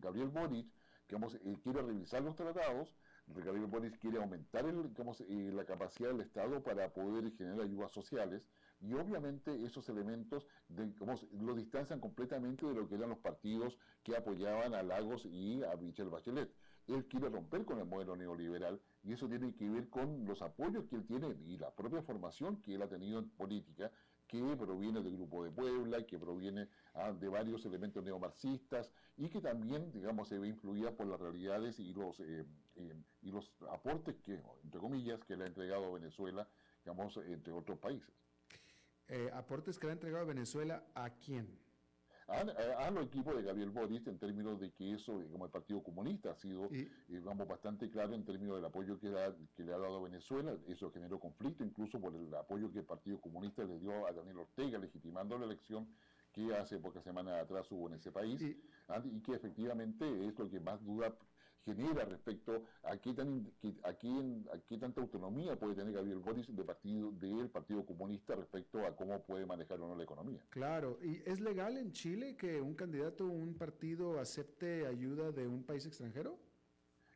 Gabriel Boric digamos, quiere revisar los tratados, Gabriel Boris quiere aumentar el, eh, la capacidad del Estado para poder generar ayudas sociales y obviamente esos elementos lo distancian completamente de lo que eran los partidos que apoyaban a Lagos y a Michelle Bachelet. Él quiere romper con el modelo neoliberal y eso tiene que ver con los apoyos que él tiene y la propia formación que él ha tenido en política que proviene del Grupo de Puebla, que proviene ah, de varios elementos neomarxistas y que también, digamos, se ve influida por las realidades y los, eh, eh, y los aportes que, entre comillas, que le ha entregado Venezuela, digamos, entre otros países. Eh, ¿Aportes que le ha entregado Venezuela a quién? a, los equipos de Gabriel Boric en términos de que eso, como el Partido Comunista ha sido, digamos, bastante claro en términos del apoyo que, que, le ha dado a Venezuela. Eso generó conflicto, incluso por el apoyo que el Partido Comunista le dio a Daniel Ortega, legitimando la elección que hace pocas semanas atrás hubo en ese país, y que efectivamente es lo que más duda genera respecto a qué, tan, a qué, tanta autonomía puede tener Gabriel Boris de partido, del Partido Comunista respecto a cómo puede manejar o no la economía. Claro, ¿y es legal en Chile que un candidato o un partido acepte ayuda de un país extranjero?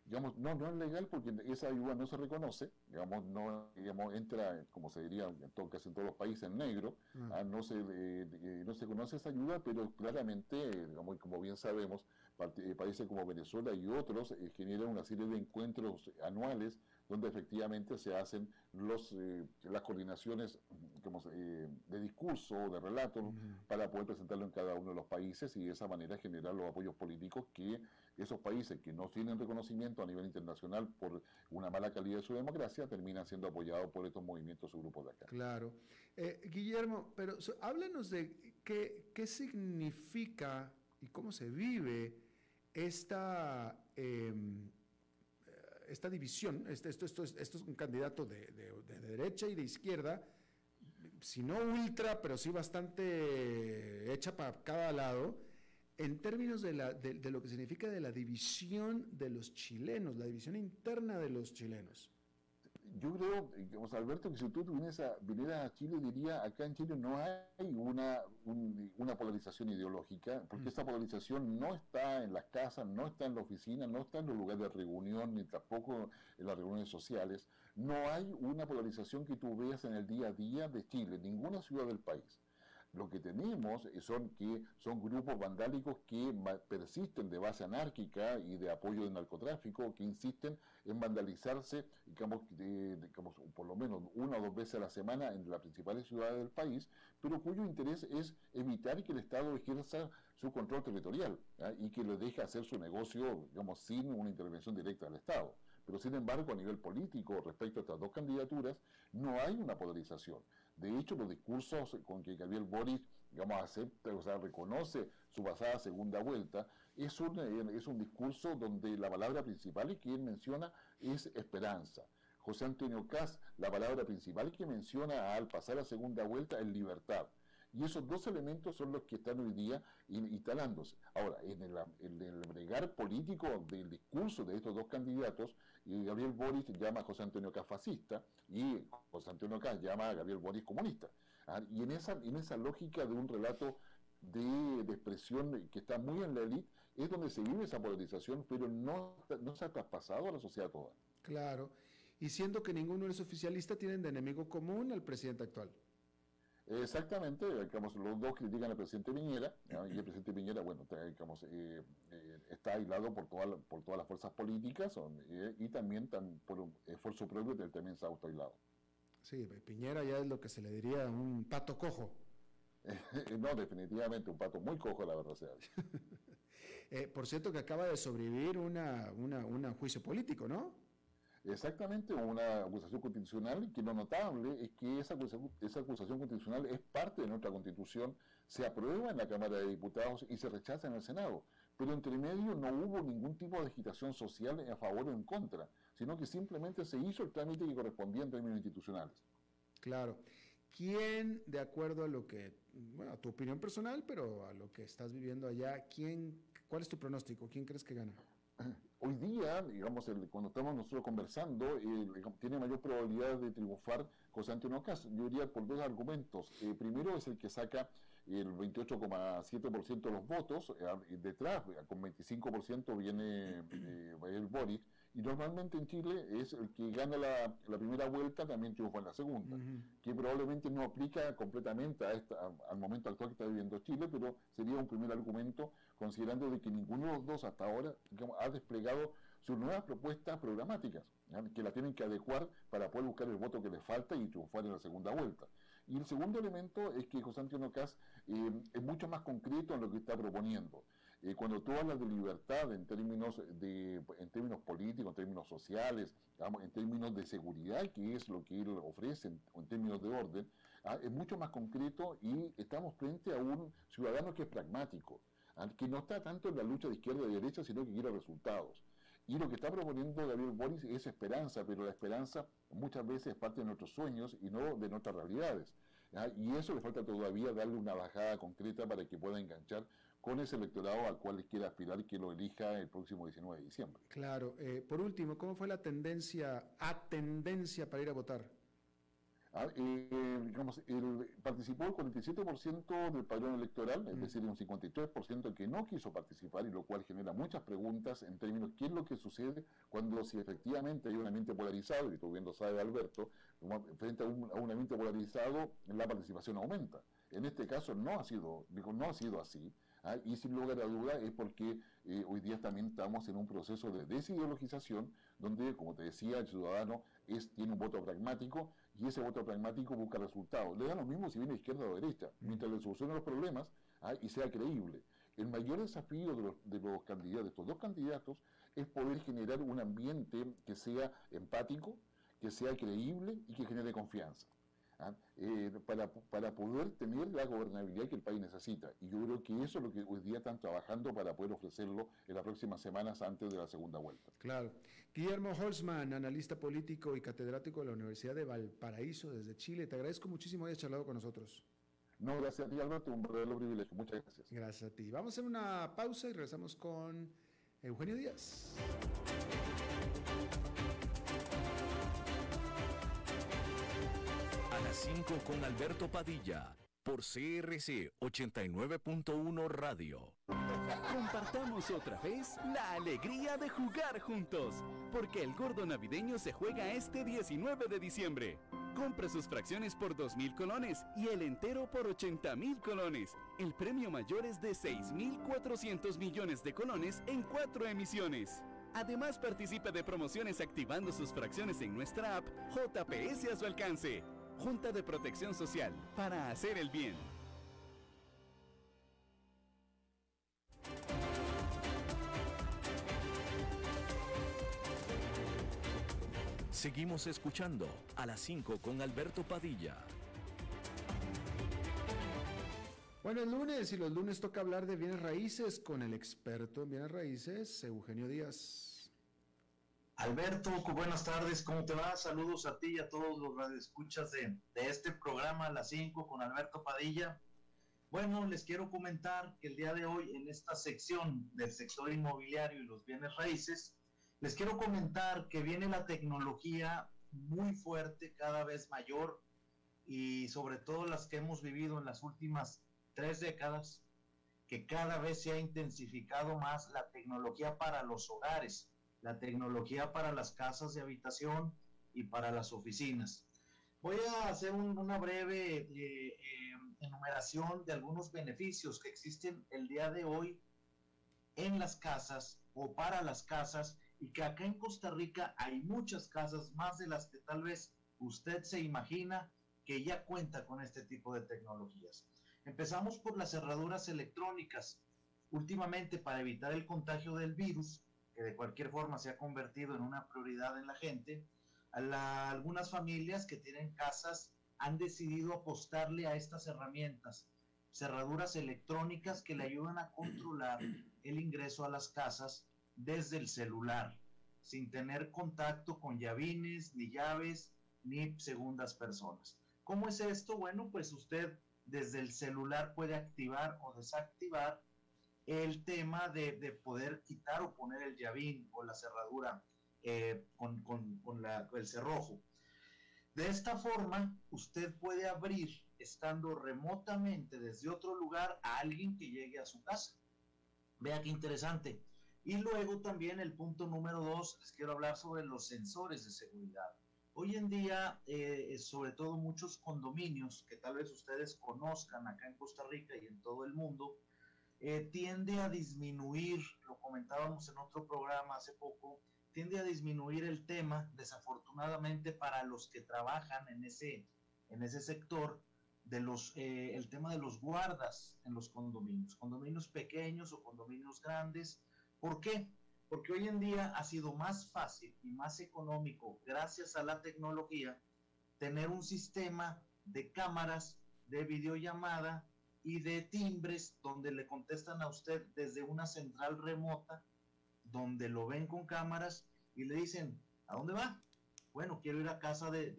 digamos, no, no es legal porque esa ayuda no se reconoce, digamos, no, digamos, entra, como se diría en todo caso en todos los países, en negro, ah. Ah, no, se, eh, no se conoce esa ayuda, pero claramente, digamos, como bien sabemos, eh, países como Venezuela y otros eh, generan una serie de encuentros anuales donde efectivamente se hacen los, eh, las coordinaciones eh, de discurso, de relato, para poder presentarlo en cada uno de los países y de esa manera generar los apoyos políticos que esos países que no tienen reconocimiento a nivel internacional por una mala calidad de su democracia terminan siendo apoyados por estos movimientos o grupos de acá. Claro. Eh, Guillermo, pero háblanos de qué, qué significa y cómo se vive esta... Em, esta división, este, esto, esto, esto, es un candidato de, derecha y de izquierda, si no ultra, pero sí bastante hecha para cada lado, en términos de, la, de, lo que significa de la división de los chilenos, la división interna de los chilenos. Yo creo, digamos, Alberto, que si tú vinieras a, vinieras a Chile, diría, acá en Chile no hay una, una polarización ideológica, porque mm. esta polarización no está en las casas, no está en la oficina, no está en los lugares de reunión, ni tampoco en las reuniones sociales. No hay una polarización que tú veas en el día a día de Chile, en ninguna ciudad del país. Lo que tenemos son que son grupos vandálicos que persisten de base anárquica y de apoyo del narcotráfico, que insisten en vandalizarse, digamos, digamos, por lo menos una o dos veces a la semana en las principales ciudades del país, pero cuyo interés es evitar que el Estado ejerza su control territorial y que le deje hacer su negocio, digamos, sin una intervención directa del Estado. Pero sin embargo, a nivel político, respecto a estas dos candidaturas, no hay una polarización. De hecho, los discursos con que Gabriel Boris, digamos, acepta, o sea, reconoce su pasada segunda vuelta, es un, eh, es un discurso donde la palabra principal que él menciona es esperanza. José Antonio Cas, la palabra principal que menciona al pasar la segunda vuelta es libertad. Y esos dos elementos son los que están hoy día instalándose. Ahora, en el, bregar político del discurso de estos dos candidatos, Gabriel Boris llama a José Antonio Cas fascista y José Antonio Cas llama a Gabriel Boris comunista. ¿ah? Y en esa, en esa lógica de un relato de, expresión que está muy en la élite, es donde se vive esa polarización, pero no, no se ha traspasado a la sociedad toda. Claro, y siendo que ninguno es oficialista, tienen de enemigo común al presidente actual. Exactamente, digamos, los dos critican al presidente Piñera, y el presidente Piñera, bueno, digamos, eh, eh, está aislado por, toda por todas las fuerzas políticas eh, y también por un esfuerzo propio él también se ha autoaislado. Sí, Piñera ya es lo que se le diría un pato cojo. [laughs] no, definitivamente, un pato muy cojo, la verdad sea. [laughs] por cierto que acaba de sobrevivir una, una, un juicio político, ¿no? Exactamente, una acusación constitucional que lo notable es que esa acusación, esa acusación constitucional es parte de nuestra constitución, se aprueba en la Cámara de Diputados y se rechaza en el Senado. Pero entre medio no hubo ningún tipo de agitación social a favor o en contra, sino que simplemente se hizo el trámite que correspondía en términos institucionales. Claro. ¿Quién, de acuerdo a lo que, bueno, a tu opinión personal, pero a lo que estás viviendo allá, quién, cuál es tu pronóstico? ¿Quién crees que gana? [laughs] hoy día, digamos, cuando estamos nosotros conversando, tiene mayor probabilidad de triunfar José Antonio Cas. Yo diría por dos argumentos. Eh, primero es el que saca el 28,7% de los votos, eh, detrás, con 25% viene eh, el Boric, y normalmente en Chile es el que gana la, primera vuelta también triunfa en la segunda, que probablemente no aplica completamente a esta, al momento actual que está viviendo Chile, pero sería un primer argumento considerando de que ninguno de los dos hasta ahora ha desplegado sus nuevas propuestas programáticas, que la tienen que adecuar para poder buscar el voto que le falta y triunfar en la segunda vuelta. Y el segundo elemento es que José Antonio Caz eh, es mucho más concreto en lo que está proponiendo. Eh, cuando tú hablas de libertad en términos, de, en términos políticos, en términos sociales, en términos de seguridad, que es lo que él ofrece en, en términos de orden, ah, es mucho más concreto y estamos frente a un ciudadano que es pragmático, ah, que no está tanto en la lucha de izquierda y derecha, sino que quiere resultados. Y lo que está proponiendo Gabriel Boris es esperanza, pero la esperanza muchas veces es parte de nuestros sueños y no de nuestras realidades. ¿ah? Y eso le falta todavía darle una bajada concreta para que pueda enganchar con ese electorado al cual quiere aspirar y que lo elija el próximo 19 de diciembre. Claro. Eh, por último, ¿cómo fue la tendencia, a tendencia para ir a votar? Ah, eh, digamos, participó el 47% del padrón electoral, es decir, un 53% que no quiso participar, y lo cual genera muchas preguntas en términos de qué es lo que sucede cuando si efectivamente hay un ambiente polarizado, y tú bien lo sabes, Alberto, frente a un, a un ambiente polarizado, la participación aumenta. En este caso no ha sido, digo, no ha sido así. ¿Ah? y sin lugar a duda es porque eh, hoy día también estamos en un proceso de desideologización donde, como te decía, el ciudadano es, tiene un voto pragmático y ese voto pragmático busca resultados. Le da lo mismo si viene izquierda o derecha, mientras le solucione los problemas ¿ah? y sea creíble. El mayor desafío de los, de los candidatos, de estos dos candidatos, es poder generar un ambiente que sea empático, que sea creíble y que genere confianza. ¿Ah? Eh, para, para, poder tener la gobernabilidad que el país necesita. Y yo creo que eso es lo que hoy día están trabajando para poder ofrecerlo en las próximas semanas antes de la segunda vuelta. Claro. Guillermo Holzman, analista político y catedrático de la Universidad de Valparaíso desde Chile. Te agradezco muchísimo que hayas charlado con nosotros. No, gracias a ti, Alberto, un verdadero privilegio. Muchas gracias. Gracias a ti. Vamos a hacer una pausa y regresamos con Eugenio Díaz. Las 5 con Alberto Padilla por CRC 89.1 Radio. Compartamos otra vez la alegría de jugar juntos, porque el gordo navideño se juega este 19 de diciembre. Compre sus fracciones por 2.000 colones y el entero por 80.000 colones. El premio mayor es de 6.400 millones de colones en cuatro emisiones. Además participe de promociones activando sus fracciones en nuestra app JPS a su alcance. Junta de Protección Social, para hacer el bien. Seguimos escuchando a las 5 con Alberto Padilla. Bueno, el lunes y los lunes toca hablar de bienes raíces con el experto en bienes raíces, Eugenio Díaz. Alberto, buenas tardes, ¿cómo te va? Saludos a ti y a todos los radioescuchas de, de este programa a las 5 con Alberto Padilla. Bueno, les quiero comentar que el día de hoy en esta sección del sector inmobiliario y los bienes raíces, les quiero comentar que viene la tecnología muy fuerte, cada vez mayor, y sobre todo las que hemos vivido en las últimas tres décadas, que cada vez se ha intensificado más la tecnología para los hogares, la tecnología para las casas de habitación y para las oficinas. Voy a hacer una breve eh, eh, enumeración de algunos beneficios que existen el día de hoy en las casas o para las casas y que acá en Costa Rica hay muchas casas, más de las que tal vez usted se imagina, que ya cuenta con este tipo de tecnologías. Empezamos por las cerraduras electrónicas. Últimamente, para evitar el contagio del virus, que de cualquier forma se ha convertido en una prioridad en la gente, algunas familias que tienen casas han decidido apostarle a estas herramientas, cerraduras electrónicas que le ayudan a controlar el ingreso a las casas desde el celular, sin tener contacto con llavines, ni llaves, ni segundas personas. ¿Cómo es esto? Bueno, pues usted desde el celular puede activar o desactivar el tema de, poder quitar o poner el llavín o la cerradura eh, con, el cerrojo. De esta forma, usted puede abrir estando remotamente desde otro lugar a alguien que llegue a su casa. Vea qué interesante. Y luego también el punto número dos, les quiero hablar sobre los sensores de seguridad. Hoy en día, eh, sobre todo muchos condominios que tal vez ustedes conozcan acá en Costa Rica y en todo el mundo, eh, tiende a disminuir, lo comentábamos en otro programa hace poco, tiende a disminuir el tema, desafortunadamente para los que trabajan en ese, en ese sector, de los, eh, el tema de los guardas en los condominios, condominios pequeños o condominios grandes, ¿Por qué? Porque hoy en día ha sido más fácil y más económico, gracias a la tecnología, tener un sistema de cámaras, de videollamada y de timbres donde le contestan a usted desde una central remota, donde lo ven con cámaras y le dicen, ¿a dónde va? Bueno, quiero ir a casa de,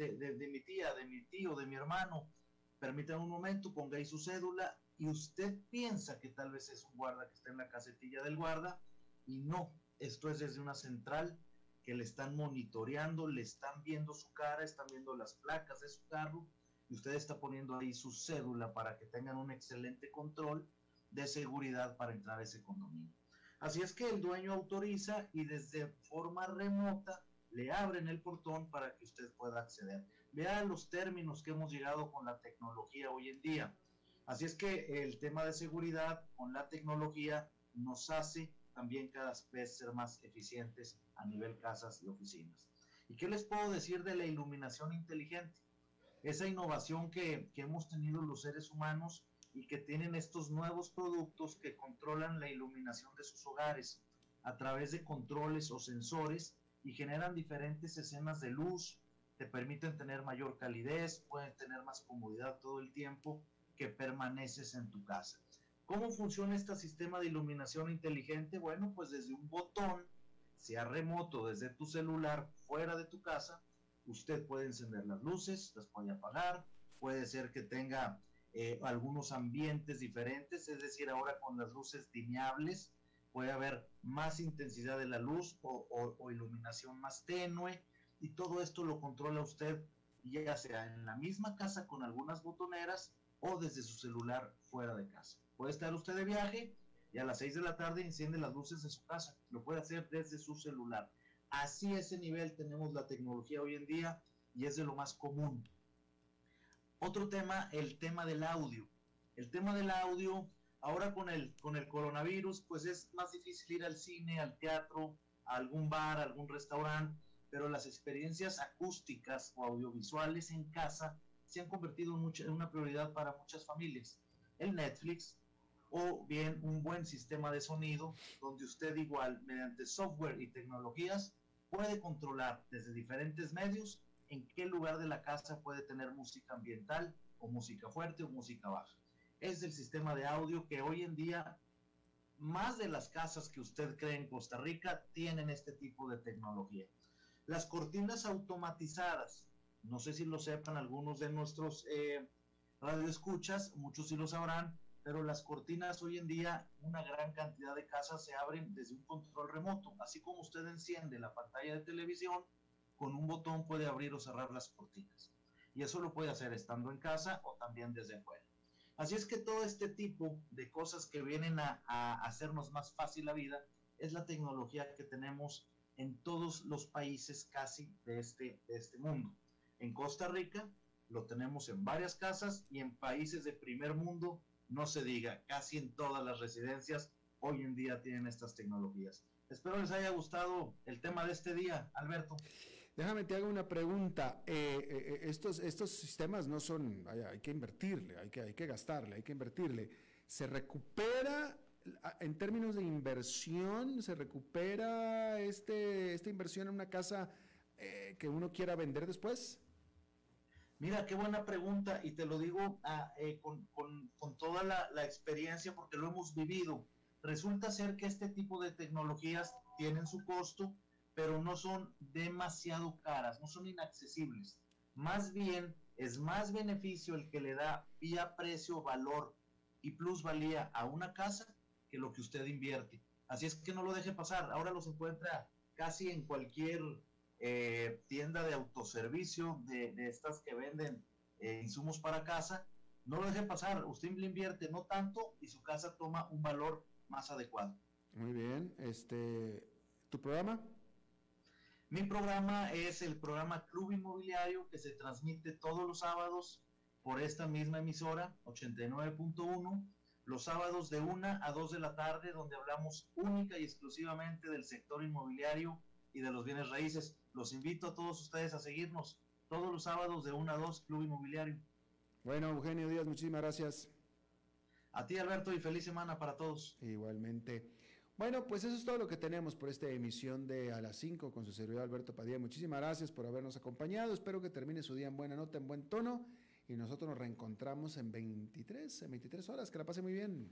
mi tía, de mi tío, de mi hermano. Permítame un momento, ponga ahí su cédula y usted piensa que tal vez es un guarda que está en la casetilla del guarda y no, esto es desde una central que le están monitoreando, le están viendo su cara, están viendo las placas de su carro y usted está poniendo ahí su cédula para que tengan un excelente control de seguridad para entrar a ese condominio. Así es que el dueño autoriza y desde forma remota le abren el portón para que usted pueda acceder. Vea los términos que hemos llegado con la tecnología hoy en día. Así es que el tema de seguridad con la tecnología nos hace también cada vez ser más eficientes a nivel casas y oficinas. ¿Y qué les puedo decir de la iluminación inteligente? Esa innovación que, hemos tenido los seres humanos y que tienen estos nuevos productos que controlan la iluminación de sus hogares a través de controles o sensores y generan diferentes escenas de luz, te permiten tener mayor calidez, pueden tener más comodidad todo el tiempo que permaneces en tu casa. ¿Cómo funciona este sistema de iluminación inteligente? Bueno, pues desde un botón, sea remoto, desde tu celular, fuera de tu casa, usted puede encender las luces, las puede apagar, puede ser que tenga eh, algunos ambientes diferentes, es decir, ahora con las luces dimeables puede haber más intensidad de la luz o, o iluminación más tenue y todo esto lo controla usted ya sea en la misma casa con algunas botoneras o desde su celular fuera de casa. Puede estar usted de viaje y a las 6 de la tarde enciende las luces de su casa. Lo puede hacer desde su celular. Así ese nivel tenemos la tecnología hoy en día y es de lo más común. Otro tema, el tema del audio. El tema del audio, ahora con el, con el coronavirus, pues es más difícil ir al cine, al teatro, a algún bar, a algún restaurante, pero las experiencias acústicas o audiovisuales en casa se han convertido en una prioridad para muchas familias. El Netflix, o bien un buen sistema de sonido donde usted igual mediante software y tecnologías puede controlar desde diferentes medios en qué lugar de la casa puede tener música ambiental o música fuerte o música baja. Es el sistema de audio que hoy en día más de las casas que usted cree en Costa Rica tienen este tipo de tecnología. Las cortinas automatizadas, no sé si lo sepan algunos de nuestros eh, radioescuchas, muchos sí lo sabrán, pero las cortinas hoy en día, una gran cantidad de casas se abren desde un control remoto. Así como usted enciende la pantalla de televisión, con un botón puede abrir o cerrar las cortinas. Y eso lo puede hacer estando en casa o también desde afuera. Así es que todo este tipo de cosas que vienen a, a hacernos más fácil la vida es la tecnología que tenemos en todos los países casi de este, de este mundo. En Costa Rica lo tenemos en varias casas y en países de primer mundo no se diga, casi en todas las residencias hoy en día tienen estas tecnologías. Espero les haya gustado el tema de este día, Alberto. Déjame te hago una pregunta. Eh, eh, eh, estos, estos sistemas no son, hay, que invertirle, hay que, hay que gastarle, hay que invertirle. ¿Se recupera en términos de inversión? ¿Se recupera este, esta inversión en una casa que uno quiera vender después? Mira, qué buena pregunta y te lo digo ah, eh, con, toda la, la, experiencia porque lo hemos vivido. Resulta ser que este tipo de tecnologías tienen su costo, pero no son demasiado caras, no son inaccesibles. Más bien es más beneficio el que le da vía precio, valor y plusvalía a una casa que lo que usted invierte. Así es que no lo deje pasar. Ahora los encuentra casi en cualquier eh, tienda de autoservicio, de, estas que venden eh, insumos para casa, no lo deje pasar, usted le invierte no tanto y su casa toma un valor más adecuado. Muy bien, este, ¿tu programa? Mi programa es el programa Club Inmobiliario que se transmite todos los sábados por esta misma emisora, 89.1, los sábados de 1 a 2 de la tarde, donde hablamos única y exclusivamente del sector inmobiliario y de los bienes raíces. Los invito a todos ustedes a seguirnos todos los sábados de 1 a 2, Club Inmobiliario. Bueno, Eugenio Díaz, muchísimas gracias. A ti, Alberto, y feliz semana para todos. Igualmente. Bueno, pues eso es todo lo que tenemos por esta emisión de A las 5 con su servidor Alberto Padilla. Muchísimas gracias por habernos acompañado. Espero que termine su día en buena nota, en buen tono. Y nosotros nos reencontramos en 23, en 23 horas. Que la pase muy bien.